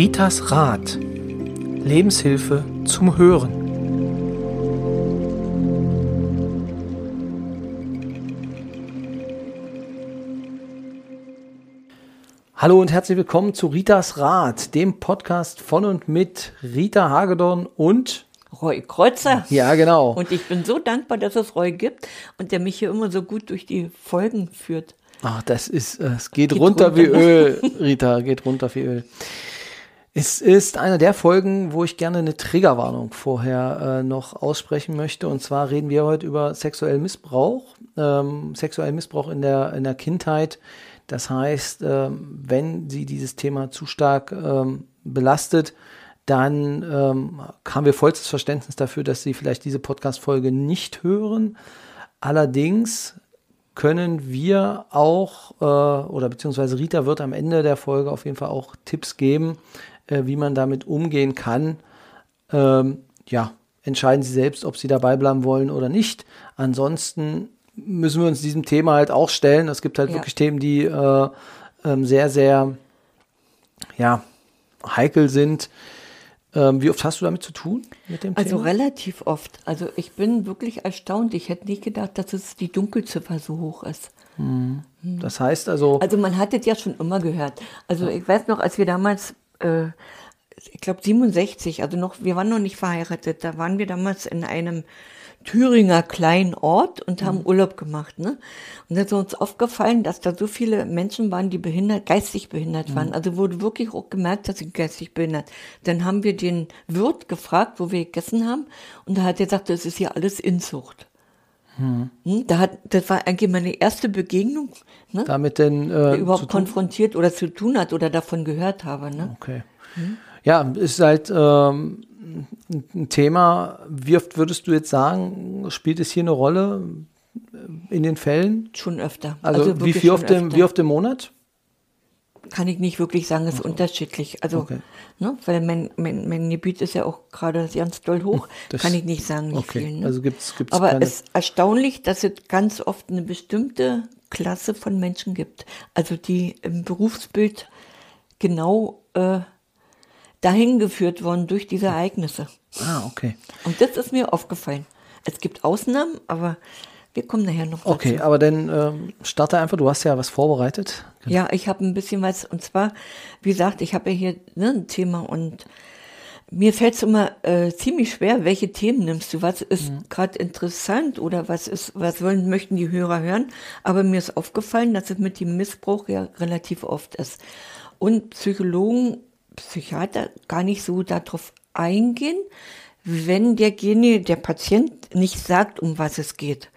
Ritas Rat. Lebenshilfe zum Hören. Hallo und herzlich willkommen zu Ritas Rat, dem Podcast von und mit Rita Hagedorn und Roy Kreuzer. Ja, genau. Und ich bin so dankbar, dass es Roy gibt und der mich hier immer so gut durch die Folgen führt. Ach, das ist, es geht, geht runter, runter, wie Öl, Rita, geht runter wie Öl. Es ist eine der Folgen, wo ich gerne eine Triggerwarnung vorher äh, noch aussprechen möchte. Und zwar reden wir heute über sexuellen Missbrauch, ähm, sexuellen Missbrauch in der, in der Kindheit. Das heißt, ähm, wenn Sie dieses Thema zu stark ähm, belastet, dann ähm, haben wir vollstes Verständnis dafür, dass Sie vielleicht diese Podcast-Folge nicht hören. Allerdings können wir auch, äh, oder beziehungsweise Rita wird am Ende der Folge auf jeden Fall auch Tipps geben, äh, wie man damit umgehen kann. Ähm, ja, entscheiden Sie selbst, ob Sie dabei bleiben wollen oder nicht. Ansonsten müssen wir uns diesem Thema halt auch stellen. Es gibt halt ja. wirklich Themen, die äh, ähm, sehr, sehr ja, heikel sind. Ähm, wie oft hast du damit zu tun mit dem also Thema? Relativ oft. Also ich bin wirklich erstaunt. Ich hätte nicht gedacht, dass es die Dunkelziffer so hoch ist. Hm. Das heißt also. Also man hat es ja schon immer gehört. Also ich weiß noch, als wir damals äh, ich glaube 67, also noch, wir waren noch nicht verheiratet, da waren wir damals in einem Thüringer kleinen Ort und haben mhm. Urlaub gemacht, ne? Und da ist uns aufgefallen, dass da so viele Menschen waren, die behindert, geistig behindert mhm. waren. Also wurde wirklich auch gemerkt, dass sie geistig behindert. Dann haben wir den Wirt gefragt, wo wir gegessen haben, und da hat er gesagt, das ist hier alles Inzucht. Mhm. Da hat, das war eigentlich meine erste Begegnung, ne? Damit denn äh, überhaupt konfrontiert oder zu tun hat oder davon gehört habe, ne? Okay. Mhm. Ja, ist halt ähm, ein Thema. Wie oft würdest du jetzt sagen, spielt es hier eine Rolle in den Fällen? Schon öfter. Also, also wie, viel oft im, wie oft im Monat? Kann ich nicht wirklich sagen, ist okay. unterschiedlich. Also, okay. ne, weil mein, mein, mein Gebiet ist ja auch gerade ganz doll hoch, das, kann ich nicht sagen, wie okay. viel. Ne? Also gibt's, gibt's Aber es ist erstaunlich, dass es ganz oft eine bestimmte Klasse von Menschen gibt. Also die im Berufsbild genau äh, dahin geführt worden durch diese Ereignisse. Ah, okay. Und das ist mir aufgefallen. Es gibt Ausnahmen, aber wir kommen nachher noch dazu. Okay, aber dann ähm, starte einfach, du hast ja was vorbereitet. Genau. Ja, ich habe ein bisschen was, und zwar, wie gesagt, ich habe ja hier ne, ein Thema und mir fällt es immer äh, ziemlich schwer, welche Themen nimmst du? Was ist mhm. gerade interessant oder was ist, was wollen, möchten die Hörer hören? Aber mir ist aufgefallen, dass es mit dem Missbrauch ja relativ oft ist. Und Psychologen Psychiater gar nicht so darauf eingehen, wenn derjenige, der Patient nicht sagt, um was es geht.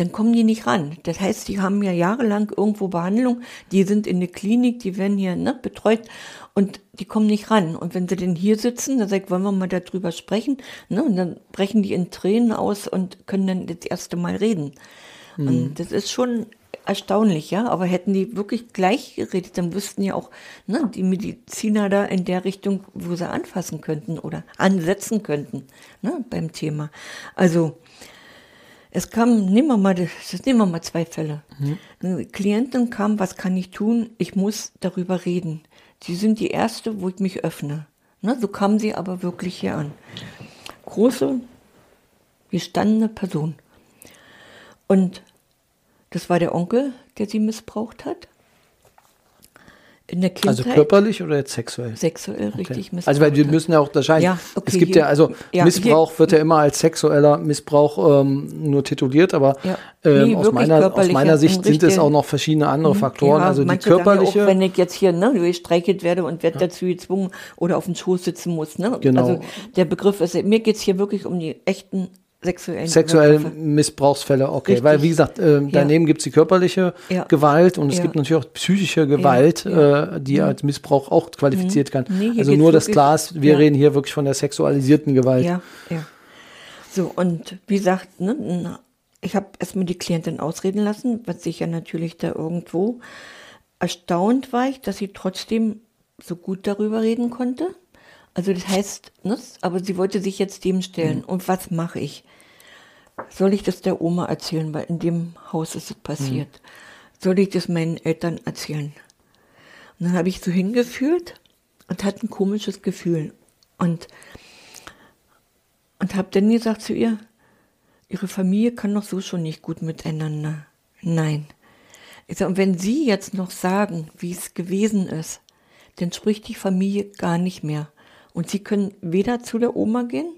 Dann kommen die nicht ran. Das heißt, die haben ja jahrelang irgendwo Behandlung, die sind in der Klinik, die werden hier ne, betreut und die kommen nicht ran. Und wenn sie denn hier sitzen, dann sag ich, wollen wir mal darüber sprechen? Ne? Und dann brechen die in Tränen aus und können dann das erste Mal reden. Mhm. Und das ist schon erstaunlich, ja. Aber hätten die wirklich gleich geredet, dann wüssten ja auch ne, die Mediziner da in der Richtung, wo sie anfassen könnten oder ansetzen könnten ne, beim Thema. Also es kam, nehmen wir mal, das, nehmen wir mal zwei Fälle. Mhm. Eine Klientin kam, was kann ich tun? Ich muss darüber reden. Sie sind die erste, wo ich mich öffne. Ne, so kam sie aber wirklich hier an. Große, gestandene Person. Und das war der Onkel, der sie missbraucht hat. In der Kindheit. Also körperlich oder jetzt sexuell? Sexuell, okay. richtig missbraucht. Also weil wir müssen ja auch unterscheiden. Ja, okay, es gibt hier, ja, also ja, Missbrauch hier, wird ja immer als sexueller Missbrauch ähm, nur tituliert, aber ja, ähm, aus, meiner, aus meiner Sicht sind es auch noch verschiedene andere mhm. Faktoren. also die körperliche. Auch, wenn ich jetzt hier ne, gestreichelt werde und werde dazu gezwungen oder auf dem Schoß sitzen muss. Ne? Genau. Also der Begriff ist, mir geht es hier wirklich um die echten sexuellen Sexuelle Missbrauchsfälle, okay. Richtig. Weil, wie gesagt, äh, daneben ja. gibt es die körperliche ja. Gewalt und es ja. gibt natürlich auch psychische Gewalt, äh, die mhm. als Missbrauch auch qualifiziert mhm. kann. Nee, also nur das klar ist, wir reden hier wirklich von der sexualisierten Gewalt. Ja, ja. So, und wie gesagt, ne, ich habe erstmal die Klientin ausreden lassen, was sich ja natürlich da irgendwo erstaunt war ich, dass sie trotzdem so gut darüber reden konnte. Also das heißt, ne, aber sie wollte sich jetzt dem stellen. Mhm. Und was mache ich? Soll ich das der Oma erzählen, weil in dem Haus ist es passiert? Mhm. Soll ich das meinen Eltern erzählen? Und dann habe ich so hingeführt und hatte ein komisches Gefühl. Und, und habe dann gesagt zu ihr, ihre Familie kann doch so schon nicht gut miteinander. Nein. Ich sag, und wenn Sie jetzt noch sagen, wie es gewesen ist, dann spricht die Familie gar nicht mehr. Und Sie können weder zu der Oma gehen,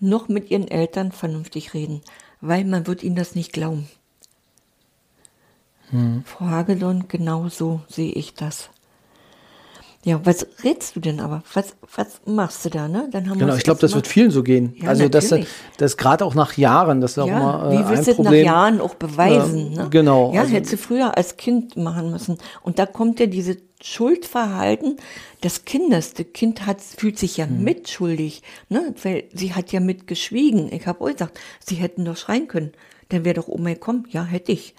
noch mit Ihren Eltern vernünftig reden, weil man wird Ihnen das nicht glauben. Hm. Frau Hagedorn, genau so sehe ich das. Ja, was redst du denn aber? Was, was machst du da, ne? Dann haben genau, ich glaube, das wird vielen so gehen. Ja, also das, das gerade auch nach Jahren, das ist auch ja, immer äh, Wie willst du das nach Jahren auch beweisen? Äh, ne? Genau. Ja, also, hättest du früher als Kind machen müssen. Und da kommt ja diese Schuldverhalten des Kindes. Das Kind hat, fühlt sich ja hm. mitschuldig, ne? Weil sie hat ja mitgeschwiegen. Ich habe auch gesagt, sie hätten doch schreien können. Dann wäre doch Oma gekommen. Ja, hätte ich.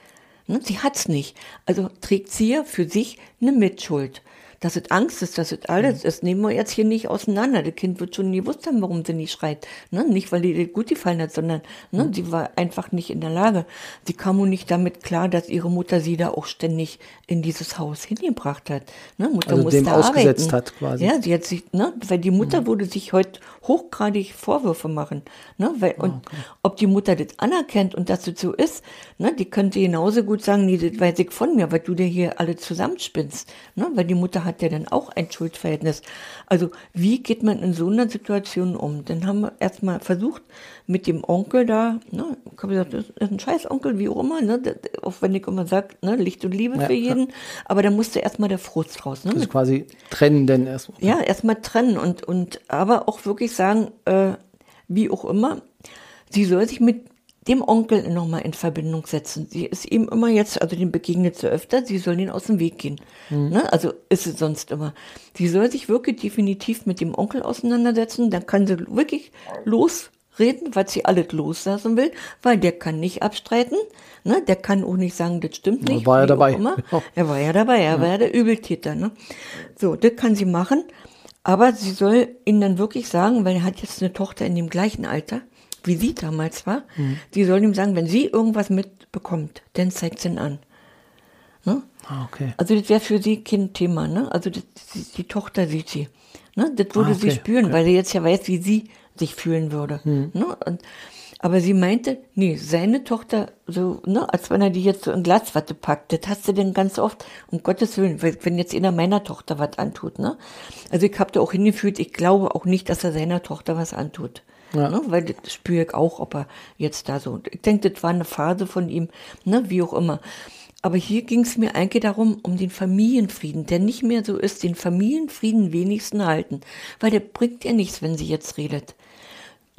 Ne? Sie hat's nicht. Also trägt sie ja für sich eine Mitschuld dass es Angst ist, dass es alles mhm. ist, nehmen wir jetzt hier nicht auseinander. Das Kind wird schon nie gewusst haben, warum sie nicht schreit. Ne? Nicht, weil ihr gut gefallen hat, sondern ne, mhm. sie war einfach nicht in der Lage. Sie kam auch nicht damit klar, dass ihre Mutter sie da auch ständig in dieses Haus hingebracht hat. Ne? Mutter also musste dem ausgesetzt hat quasi. Ja, sie hat sich, ne, weil die Mutter mhm. würde sich heute hochgradig Vorwürfe machen. Ne? Weil, und okay. ob die Mutter das anerkennt und dass das so ist, ne, die könnte genauso gut sagen, nee, das weiß ich von mir, weil du dir hier alle zusammenspinnst. Ne? Weil die Mutter hat ja dann auch ein Schuldverhältnis. Also wie geht man in so einer Situation um? Dann haben wir erstmal versucht, mit dem Onkel da, ne, ich habe gesagt, das ist ein scheiß Onkel, wie auch immer, ne, auch wenn ich immer sage, ne, Licht und Liebe ja, für jeden, ja. aber da musste erstmal der Frust raus. Ne, also quasi trennen denn erstmal. Ja, erstmal trennen und, und aber auch wirklich sagen, äh, wie auch immer, sie soll sich mit dem Onkel nochmal in Verbindung setzen. Sie ist ihm immer jetzt, also dem begegnet sie öfter, sie soll ihn aus dem Weg gehen. Mhm. Ne? Also ist es sonst immer. Sie soll sich wirklich definitiv mit dem Onkel auseinandersetzen, dann kann sie wirklich losreden, was sie alles loslassen will, weil der kann nicht abstreiten, ne? der kann auch nicht sagen, das stimmt nicht. Er war ja dabei. Er war ja dabei, er ja. war ja der Übeltäter. Ne? So, das kann sie machen, aber sie soll ihn dann wirklich sagen, weil er hat jetzt eine Tochter in dem gleichen Alter, wie sie damals war, mhm. die soll ihm sagen, wenn sie irgendwas mitbekommt, dann zeigt sie ihn an. Ne? Ah, okay. Also das wäre für sie kein Thema, ne? Also das, die, die, Tochter sieht sie. Ne? Das würde ah, okay. sie spüren, okay. weil sie jetzt ja weiß, wie sie sich fühlen würde. Mhm. Ne? Und, aber sie meinte, nee, seine Tochter, so, ne, als wenn er die jetzt so in Glaswatte packt, das hast du denn ganz oft, um Gottes Willen, wenn jetzt einer meiner Tochter was antut, ne? Also ich habe da auch hingefühlt, ich glaube auch nicht, dass er seiner Tochter was antut. Ja. Ne, weil das spüre ich auch, ob er jetzt da so. Ich denke, das war eine Phase von ihm, ne, wie auch immer. Aber hier ging es mir eigentlich darum, um den Familienfrieden, der nicht mehr so ist, den Familienfrieden wenigsten halten. Weil der bringt ja nichts, wenn sie jetzt redet.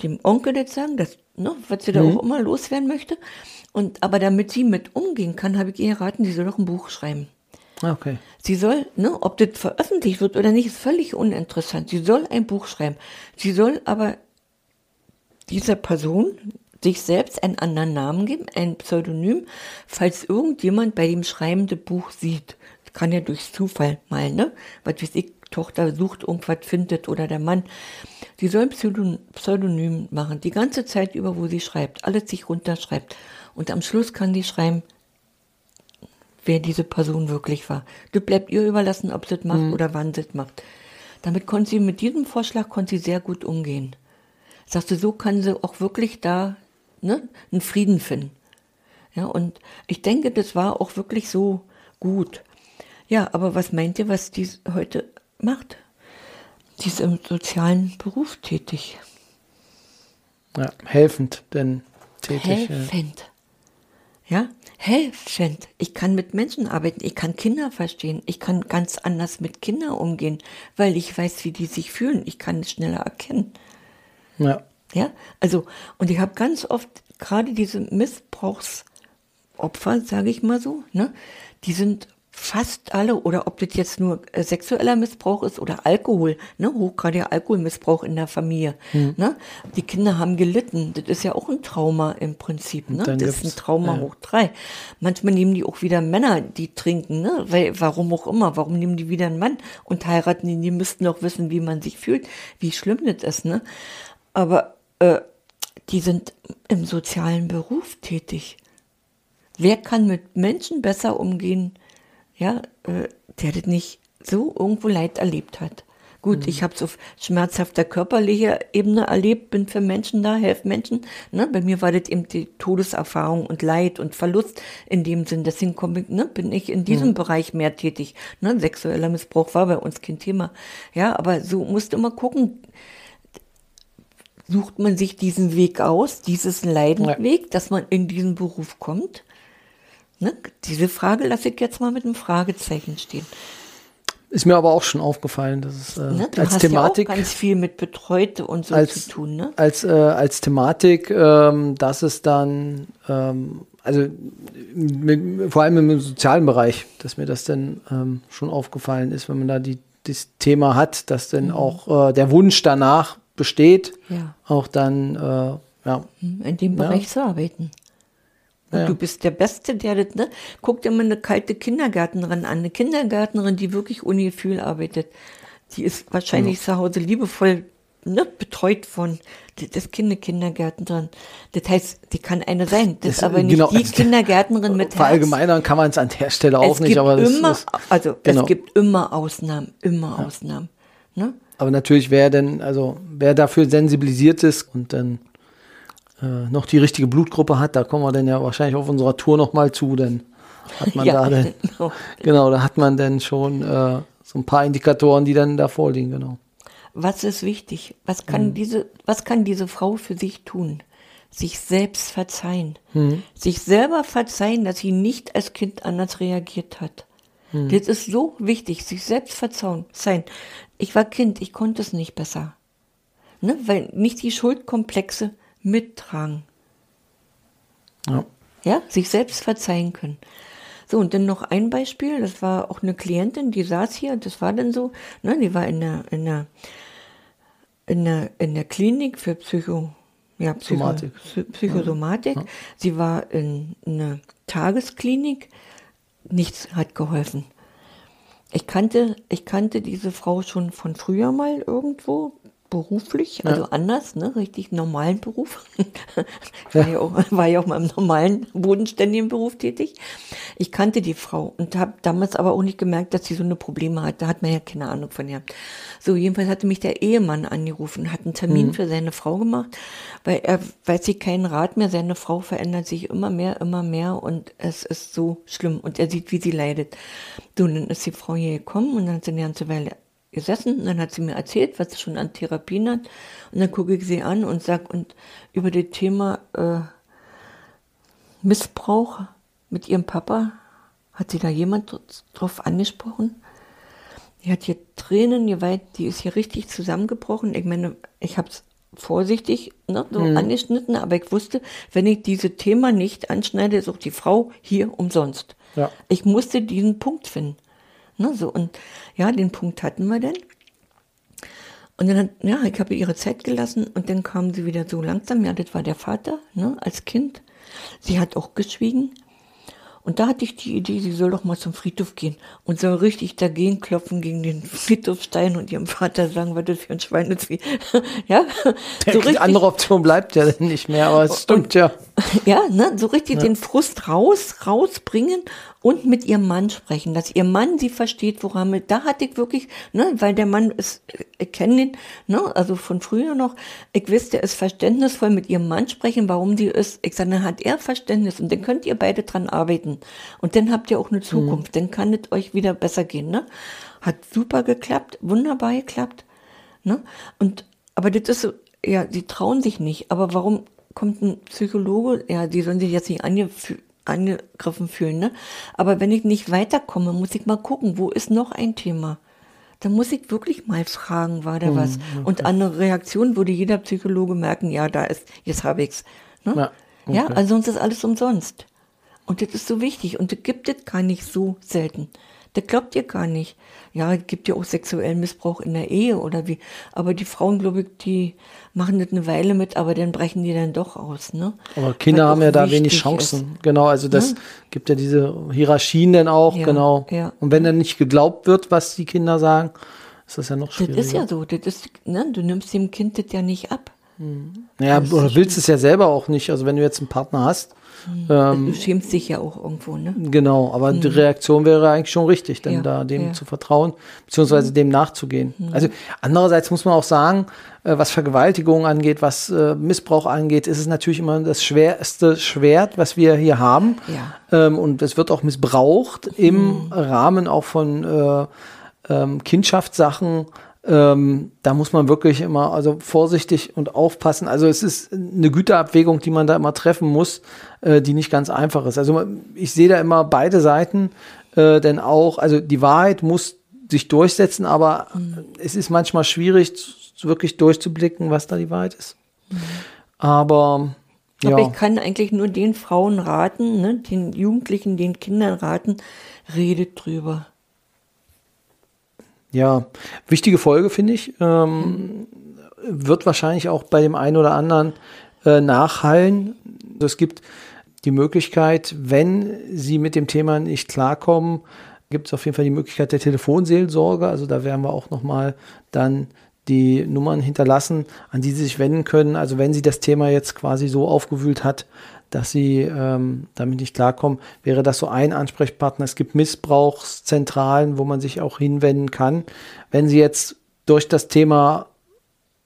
Dem Onkel jetzt sagen, dass, ne, was sie da mhm. auch immer loswerden möchte. Und, aber damit sie mit umgehen kann, habe ich ihr geraten, sie soll doch ein Buch schreiben. Ah, okay. Sie soll, ne, ob das veröffentlicht wird oder nicht, ist völlig uninteressant. Sie soll ein Buch schreiben. Sie soll aber dieser Person sich selbst einen anderen Namen geben, ein Pseudonym, falls irgendjemand bei dem schreibende Buch sieht. Das kann ja durch Zufall mal, ne? Was weiß ich, Tochter sucht irgendwas, findet oder der Mann. Sie soll ein Pseudonym machen, die ganze Zeit über, wo sie schreibt, alles sich runterschreibt. Und am Schluss kann sie schreiben, wer diese Person wirklich war. Das bleibt ihr überlassen, ob sie es macht mhm. oder wann sie es macht. Damit konnte sie, mit diesem Vorschlag konnte sie sehr gut umgehen. Sagst du, so kann sie auch wirklich da ne, einen Frieden finden. Ja, und ich denke, das war auch wirklich so gut. Ja, aber was meint ihr, was die heute macht? Die ist im sozialen Beruf tätig. Ja, helfend, denn tätig. Helfend. Ja, helfend. Ich kann mit Menschen arbeiten, ich kann Kinder verstehen, ich kann ganz anders mit Kindern umgehen, weil ich weiß, wie die sich fühlen, ich kann es schneller erkennen. Ja. Ja, also, und ich habe ganz oft gerade diese Missbrauchsopfer, sage ich mal so, ne, die sind fast alle, oder ob das jetzt nur äh, sexueller Missbrauch ist oder Alkohol, ne, hochgradiger Alkoholmissbrauch in der Familie, hm. ne, die Kinder haben gelitten, das ist ja auch ein Trauma im Prinzip, ne, das ist ein Trauma ja. hoch drei. Manchmal nehmen die auch wieder Männer, die trinken, ne, weil, warum auch immer, warum nehmen die wieder einen Mann und heiraten ihn, die müssten doch wissen, wie man sich fühlt, wie schlimm das ist, ne, aber äh, die sind im sozialen Beruf tätig. Wer kann mit Menschen besser umgehen, ja, äh, der das nicht so irgendwo Leid erlebt hat. Gut, mhm. ich habe es auf schmerzhafter körperlicher Ebene erlebt, bin für Menschen da, helfe Menschen. Ne? Bei mir war das eben die Todeserfahrung und Leid und Verlust in dem Sinn. Deswegen komm ich, ne, bin ich in diesem mhm. Bereich mehr tätig. Ne? Sexueller Missbrauch war bei uns kein Thema. Ja, aber so musst du immer gucken, sucht man sich diesen Weg aus, dieses Leidenweg, ja. dass man in diesen Beruf kommt? Ne? Diese Frage lasse ich jetzt mal mit einem Fragezeichen stehen. Ist mir aber auch schon aufgefallen, dass es äh, ne, du als hast Thematik ja auch ganz viel mit Betreute und so als, zu tun, ne? Als äh, als Thematik, ähm, dass es dann ähm, also mit, vor allem im sozialen Bereich, dass mir das dann ähm, schon aufgefallen ist, wenn man da die das Thema hat, dass dann mhm. auch äh, der Wunsch danach besteht, ja. auch dann äh, ja mhm, in dem Bereich ja. zu arbeiten. Ja. Du bist der Beste, der das, ne? Guck dir mal eine kalte Kindergärtnerin an. Eine Kindergärtnerin, die wirklich ohne Gefühl arbeitet. Die ist wahrscheinlich zu Hause liebevoll ne, betreut von das Kind Kindergärtnerin. Das heißt, die kann eine sein. Das, das ist aber nicht genau, die Kindergärtnerin mit Verallgemeinern kann man es an der Stelle auch es nicht, aber das immer, ist, also genau. es gibt immer Ausnahmen, immer. Ausnahmen. Ne? Aber natürlich, wer denn, also wer dafür sensibilisiert ist und dann äh, noch die richtige Blutgruppe hat, da kommen wir dann ja wahrscheinlich auf unserer Tour nochmal zu, denn hat man ja, da denn, genau. genau, da hat man dann schon äh, so ein paar Indikatoren, die dann da vorliegen, genau. Was ist wichtig? Was kann mhm. diese, was kann diese Frau für sich tun? Sich selbst verzeihen. Mhm. Sich selber verzeihen, dass sie nicht als Kind anders reagiert hat. Mhm. Das ist so wichtig, sich selbst verzeihen. Ich war Kind, ich konnte es nicht besser. Ne? Weil nicht die Schuldkomplexe mittragen. Ja. ja, sich selbst verzeihen können. So, und dann noch ein Beispiel, das war auch eine Klientin, die saß hier, das war dann so, ne, die war in der, in der, in der, in der Klinik für Psycho, ja, Psycho, Somatik. Psychosomatik. Ja. Sie war in einer Tagesklinik, nichts hat geholfen. Ich kannte, ich kannte diese Frau schon von früher mal irgendwo, beruflich, also ja. anders, ne, richtig normalen Beruf. war, ja auch, war ja auch mal im normalen, bodenständigen Beruf tätig. Ich kannte die Frau und habe damals aber auch nicht gemerkt, dass sie so eine Probleme hat. Da hat man ja keine Ahnung von ihr. So, jedenfalls hatte mich der Ehemann angerufen, hat einen Termin mhm. für seine Frau gemacht, weil er weiß sie keinen Rat mehr. Seine Frau verändert sich immer mehr, immer mehr und es ist so schlimm und er sieht, wie sie leidet. So, und dann ist die Frau hier gekommen und dann hat sie eine ganze Weile gesessen und dann hat sie mir erzählt, was sie schon an Therapien hat. Und dann gucke ich sie an und sage, und über das Thema äh, Missbrauch mit ihrem Papa, hat sie da jemand drauf angesprochen? Die hat hier Tränen geweiht, die ist hier richtig zusammengebrochen. Ich meine, ich habe es vorsichtig ne, so mhm. angeschnitten, aber ich wusste, wenn ich dieses Thema nicht anschneide, ist auch die Frau hier umsonst. Ja. Ich musste diesen Punkt finden. Ne, so, und ja, den Punkt hatten wir denn. Und dann, ja, ich habe ihre Zeit gelassen und dann kam sie wieder so langsam. Ja, das war der Vater, ne, als Kind. Sie hat auch geschwiegen. Und da hatte ich die Idee, sie soll doch mal zum Friedhof gehen und soll richtig dagegen klopfen gegen den Friedhofstein und ihrem Vater sagen, was das für ein Schwein ist. Wie, ja, so richtig, andere Option bleibt ja nicht mehr, aber es stimmt und, ja. Ja, ne, so richtig ja. den Frust raus, rausbringen und mit ihrem Mann sprechen, dass ihr Mann sie versteht, woran da hatte ich wirklich, ne, weil der Mann ist, ich kenne ihn, ne, also von früher noch, ich wusste, er ist verständnisvoll mit ihrem Mann sprechen, warum sie ist, ich sage, dann hat er Verständnis und dann könnt ihr beide dran arbeiten und dann habt ihr auch eine mhm. Zukunft, mhm. dann kann es euch wieder besser gehen, ne, hat super geklappt, wunderbar geklappt, ne, und, aber das ist so, ja, sie trauen sich nicht, aber warum kommt ein Psychologe, ja, die sollen sich jetzt nicht angegriffen fühlen. Ne? Aber wenn ich nicht weiterkomme, muss ich mal gucken, wo ist noch ein Thema? Da muss ich wirklich mal fragen, war da mhm, was? Okay. Und an der Reaktion würde jeder Psychologe merken, ja, da ist, jetzt habe ich's. Ne? Ja, okay. ja, also sonst ist alles umsonst. Und das ist so wichtig. Und das gibt es gar nicht so selten. Das glaubt ihr gar nicht. Ja, es gibt ja auch sexuellen Missbrauch in der Ehe oder wie. Aber die Frauen, glaube ich, die machen das eine Weile mit, aber dann brechen die dann doch aus, ne? Aber Kinder haben ja da wenig Chancen. Ist. Genau, also das ja? gibt ja diese Hierarchien dann auch, ja, genau. Ja. Und wenn dann nicht geglaubt wird, was die Kinder sagen, ist das ja noch schwieriger. Das ist ja so. Das ist, ne, du nimmst dem Kind das ja nicht ab. Ja, oder willst es ja selber auch nicht. Also wenn du jetzt einen Partner hast, ähm, du schämst dich ja auch irgendwo, ne? Genau, aber mhm. die Reaktion wäre eigentlich schon richtig, dann ja, da dem ja. zu vertrauen, beziehungsweise mhm. dem nachzugehen. Mhm. Also andererseits muss man auch sagen, äh, was Vergewaltigung angeht, was äh, Missbrauch angeht, ist es natürlich immer das schwerste Schwert, was wir hier haben. Ja. Ähm, und es wird auch missbraucht im mhm. Rahmen auch von äh, ähm, Kindschaftssachen ähm, da muss man wirklich immer also vorsichtig und aufpassen. Also es ist eine Güterabwägung, die man da immer treffen muss, äh, die nicht ganz einfach ist. Also ich sehe da immer beide Seiten, äh, denn auch, also die Wahrheit muss sich durchsetzen, aber mhm. es ist manchmal schwierig, wirklich durchzublicken, was da die Wahrheit ist. Mhm. Aber ja. Aber ich kann eigentlich nur den Frauen raten, ne, den Jugendlichen, den Kindern raten, redet drüber. Ja, wichtige Folge, finde ich. Ähm, wird wahrscheinlich auch bei dem einen oder anderen äh, nachhallen. Es gibt die Möglichkeit, wenn Sie mit dem Thema nicht klarkommen, gibt es auf jeden Fall die Möglichkeit der Telefonseelsorge. Also da werden wir auch nochmal dann die Nummern hinterlassen, an die Sie sich wenden können. Also wenn Sie das Thema jetzt quasi so aufgewühlt hat, dass sie ähm, damit nicht klarkommen, wäre das so ein Ansprechpartner. Es gibt Missbrauchszentralen, wo man sich auch hinwenden kann. Wenn Sie jetzt durch das Thema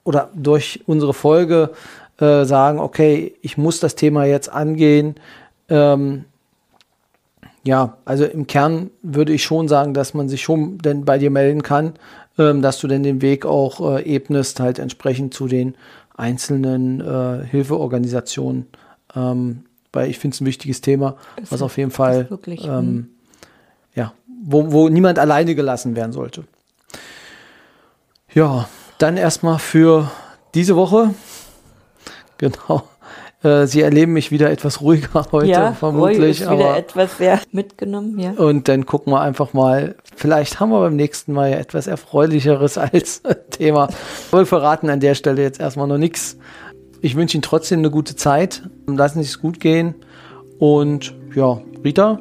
oder durch unsere Folge äh, sagen, okay, ich muss das Thema jetzt angehen, ähm, ja, also im Kern würde ich schon sagen, dass man sich schon denn bei dir melden kann, ähm, dass du denn den Weg auch äh, ebnest, halt entsprechend zu den einzelnen äh, Hilfeorganisationen ähm, weil ich finde es ein wichtiges Thema, ist, was auf jeden Fall, wirklich, ähm, hm. ja, wo, wo niemand alleine gelassen werden sollte. Ja, dann erstmal für diese Woche. Genau. Äh, Sie erleben mich wieder etwas ruhiger heute, ja, vermutlich. Ist wieder etwas sehr mitgenommen, ja. Und dann gucken wir einfach mal. Vielleicht haben wir beim nächsten Mal ja etwas Erfreulicheres als Thema. Wir verraten an der Stelle jetzt erstmal noch nichts. Ich wünsche Ihnen trotzdem eine gute Zeit. Lassen Sie es gut gehen. Und ja, Rita.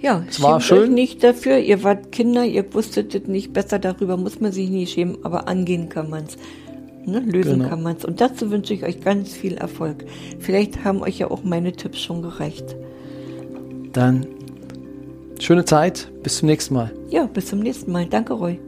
Ja, es war schön. euch nicht dafür. Ihr wart Kinder, ihr wusstet es nicht besser. Darüber muss man sich nicht schämen, aber angehen kann man es. Ne? Lösen genau. kann man es. Und dazu wünsche ich euch ganz viel Erfolg. Vielleicht haben euch ja auch meine Tipps schon gereicht. Dann schöne Zeit. Bis zum nächsten Mal. Ja, bis zum nächsten Mal. Danke, Roy.